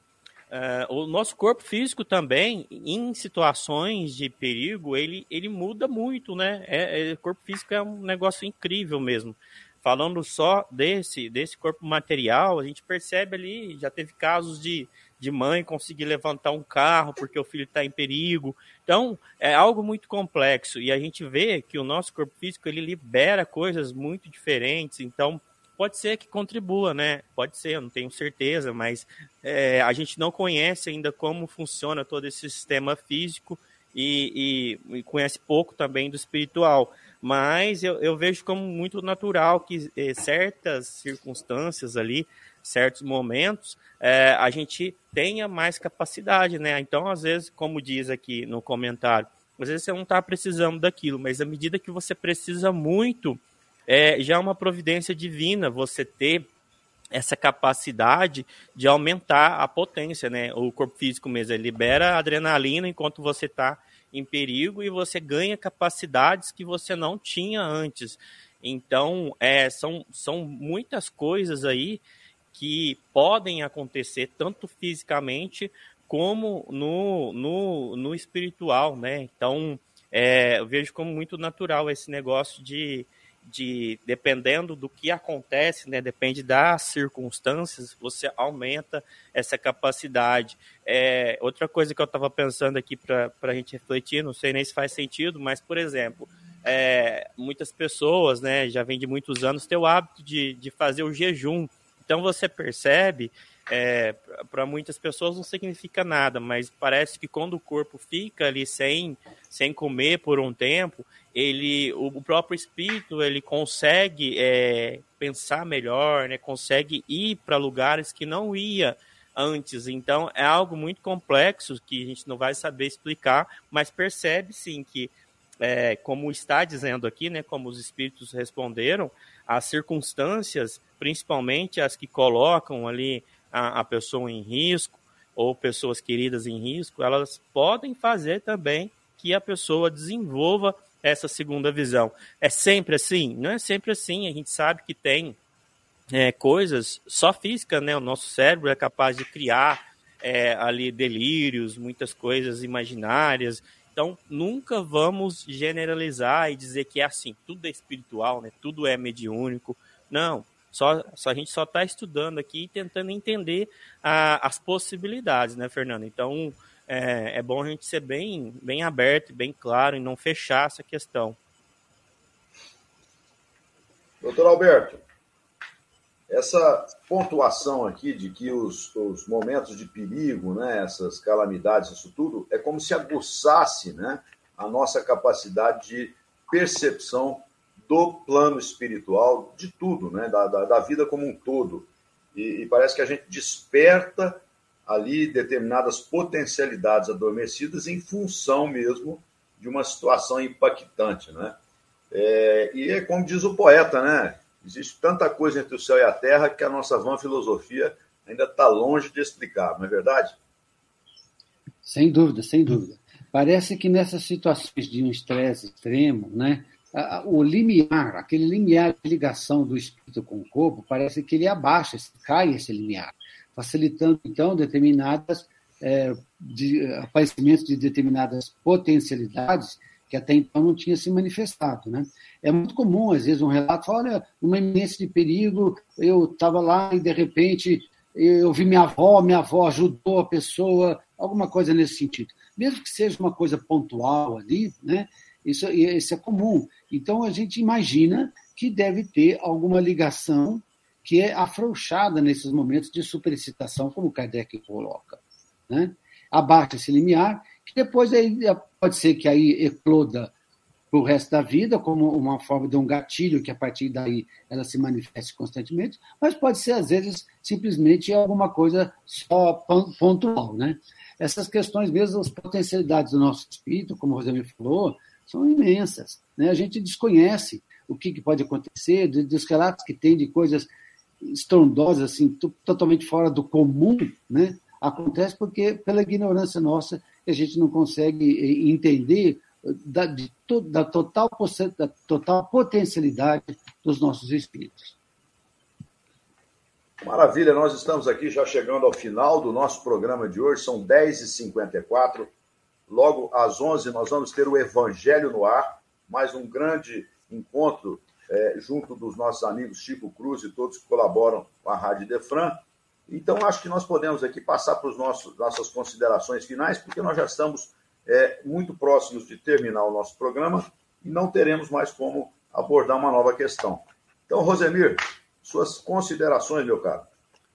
S4: Uh, o nosso corpo físico também, em situações de perigo, ele, ele muda muito, né? É, é, corpo físico é um negócio incrível mesmo. Falando só desse, desse corpo material, a gente percebe ali, já teve casos de, de mãe conseguir levantar um carro porque o filho está em perigo. Então, é algo muito complexo. E a gente vê que o nosso corpo físico, ele libera coisas muito diferentes. Então, Pode ser que contribua, né? Pode ser, eu não tenho certeza, mas é, a gente não conhece ainda como funciona todo esse sistema físico e, e, e conhece pouco também do espiritual. Mas eu, eu vejo como muito natural que é, certas circunstâncias ali, certos momentos, é, a gente tenha mais capacidade, né? Então, às vezes, como diz aqui no comentário, às vezes você não está precisando daquilo, mas à medida que você precisa muito é já é uma providência divina você ter essa capacidade de aumentar a potência, né? O corpo físico mesmo libera adrenalina enquanto você está em perigo e você ganha capacidades que você não tinha antes. Então, é, são, são muitas coisas aí que podem acontecer tanto fisicamente como no, no, no espiritual, né? Então, é, eu vejo como muito natural esse negócio de de dependendo do que acontece, né, depende das circunstâncias, você aumenta essa capacidade. É, outra coisa que eu estava pensando aqui para a gente refletir, não sei nem se faz sentido, mas, por exemplo, é, muitas pessoas, né, já vem de muitos anos, ter o hábito de, de fazer o jejum. Então você percebe é, para muitas pessoas não significa nada, mas parece que quando o corpo fica ali sem, sem comer por um tempo, ele, o, próprio espírito ele consegue é, pensar melhor, né? consegue ir para lugares que não ia antes. Então é algo muito complexo que a gente não vai saber explicar, mas percebe sim que, é, como está dizendo aqui, né, como os espíritos responderam, as circunstâncias, principalmente as que colocam ali a, a pessoa em risco ou pessoas queridas em risco, elas podem fazer também que a pessoa desenvolva essa segunda visão. É sempre assim? Não é sempre assim. A gente sabe que tem é, coisas só física, né? O nosso cérebro é capaz de criar é, ali delírios, muitas coisas imaginárias. Então, nunca vamos generalizar e dizer que é assim, tudo é espiritual, né? Tudo é mediúnico. Não, só, só a gente só está estudando aqui e tentando entender a, as possibilidades, né, Fernando? Então, é, é bom a gente ser bem, bem aberto, bem claro e não fechar essa questão.
S2: Doutor Alberto, essa pontuação aqui de que os, os, momentos de perigo, né, essas calamidades, isso tudo, é como se aguçasse né, a nossa capacidade de percepção do plano espiritual, de tudo, né? da, da, da vida como um todo. E, e, parece que a gente desperta ali determinadas potencialidades adormecidas em função mesmo de uma situação impactante. Né? É, e é como diz o poeta, né? existe tanta coisa entre o céu e a terra que a nossa vã filosofia ainda está longe de explicar, não é verdade?
S3: Sem dúvida, sem dúvida. Parece que nessas situações de um estresse extremo, né, o limiar, aquele limiar de ligação do espírito com o corpo, parece que ele abaixa, cai esse limiar, facilitando, então, determinadas é, de, de determinadas potencialidades que até então não tinha se manifestado. Né? É muito comum, às vezes, um relato, olha, uma iminência de perigo, eu estava lá e, de repente, eu vi minha avó, minha avó ajudou a pessoa, alguma coisa nesse sentido. Mesmo que seja uma coisa pontual ali, né? Isso, isso é comum. Então, a gente imagina que deve ter alguma ligação que é afrouxada nesses momentos de superexcitação, como Kardec coloca. Né? Abaixa esse limiar, que depois aí, pode ser que aí ecloda o resto da vida, como uma forma de um gatilho, que a partir daí ela se manifeste constantemente, mas pode ser, às vezes, simplesmente alguma coisa só pontual. Né? Essas questões mesmo, as potencialidades do nosso espírito, como o Rosemi falou, são imensas. Né? A gente desconhece o que, que pode acontecer, dos relatos que tem de coisas estrondosas, assim, totalmente fora do comum, né? acontece porque, pela ignorância nossa, a gente não consegue entender da, de, da, total, da total potencialidade dos nossos espíritos.
S2: Maravilha, nós estamos aqui já chegando ao final do nosso programa de hoje, são 10h54. Logo às 11 nós vamos ter o Evangelho no Ar, mais um grande encontro é, junto dos nossos amigos Chico Cruz e todos que colaboram com a Rádio Defran. Então, acho que nós podemos aqui passar para as nossas considerações finais, porque nós já estamos é, muito próximos de terminar o nosso programa e não teremos mais como abordar uma nova questão. Então, Rosemir, suas considerações, meu caro.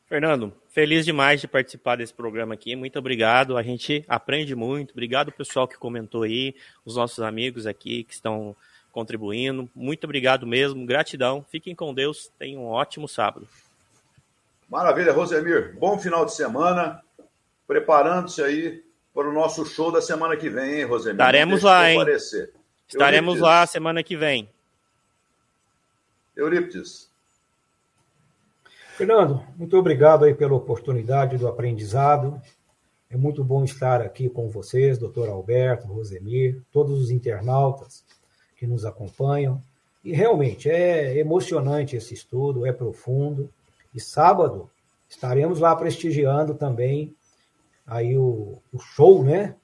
S4: Fernando, feliz demais de participar desse programa aqui. Muito obrigado. A gente aprende muito. Obrigado, pessoal que comentou aí, os nossos amigos aqui que estão contribuindo. Muito obrigado mesmo. Gratidão. Fiquem com Deus. Tenham um ótimo sábado.
S2: Maravilha, Rosemir. Bom final de semana. Preparando-se aí para o nosso show da semana que vem, hein, Rosemir?
S4: Estaremos lá, hein? Estaremos lá semana que vem.
S2: Eurípides.
S5: Fernando, muito obrigado aí pela oportunidade do aprendizado. É muito bom estar aqui com vocês, doutor Alberto, Rosemir, todos os internautas que nos acompanham. E realmente é emocionante esse estudo, é profundo. E sábado estaremos lá prestigiando também aí o, o show, né?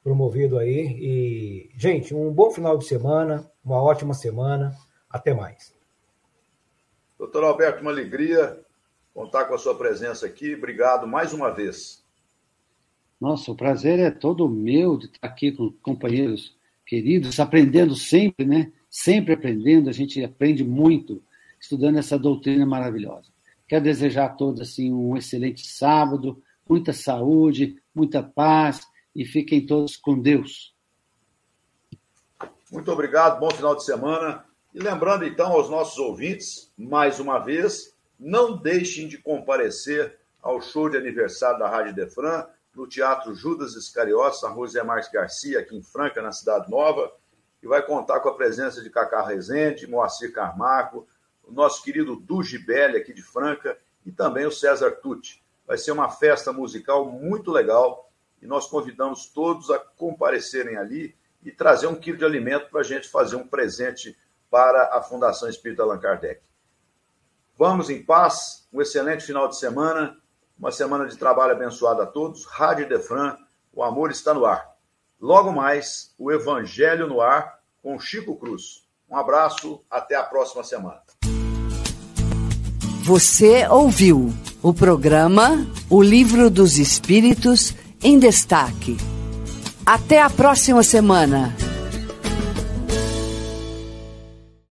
S5: Promovido aí. E, gente, um bom final de semana, uma ótima semana. Até mais.
S2: Doutor Alberto, uma alegria contar com a sua presença aqui. Obrigado mais uma vez.
S3: Nossa, o prazer é todo meu de estar aqui com companheiros queridos, aprendendo sempre, né? Sempre aprendendo, a gente aprende muito estudando essa doutrina maravilhosa. Quero desejar a todos assim um excelente sábado, muita saúde, muita paz e fiquem todos com Deus.
S2: Muito obrigado, bom final de semana. E lembrando então aos nossos ouvintes, mais uma vez, não deixem de comparecer ao show de aniversário da Rádio Defran, no Teatro Judas Iscariotes, na Rua Marques Garcia, aqui em Franca, na Cidade Nova, e vai contar com a presença de Cacá Rezende, Moacir Carmaco, o nosso querido Du Gibelli, aqui de Franca, e também o César Tucci. Vai ser uma festa musical muito legal e nós convidamos todos a comparecerem ali e trazer um quilo de alimento para a gente fazer um presente para a Fundação Espírita Allan Kardec. Vamos em paz, um excelente final de semana, uma semana de trabalho abençoado a todos. Rádio Defran, o amor está no ar. Logo mais, o Evangelho no ar com Chico Cruz. Um abraço, até a próxima semana.
S1: Você ouviu o programa O Livro dos Espíritos em Destaque. Até a próxima semana.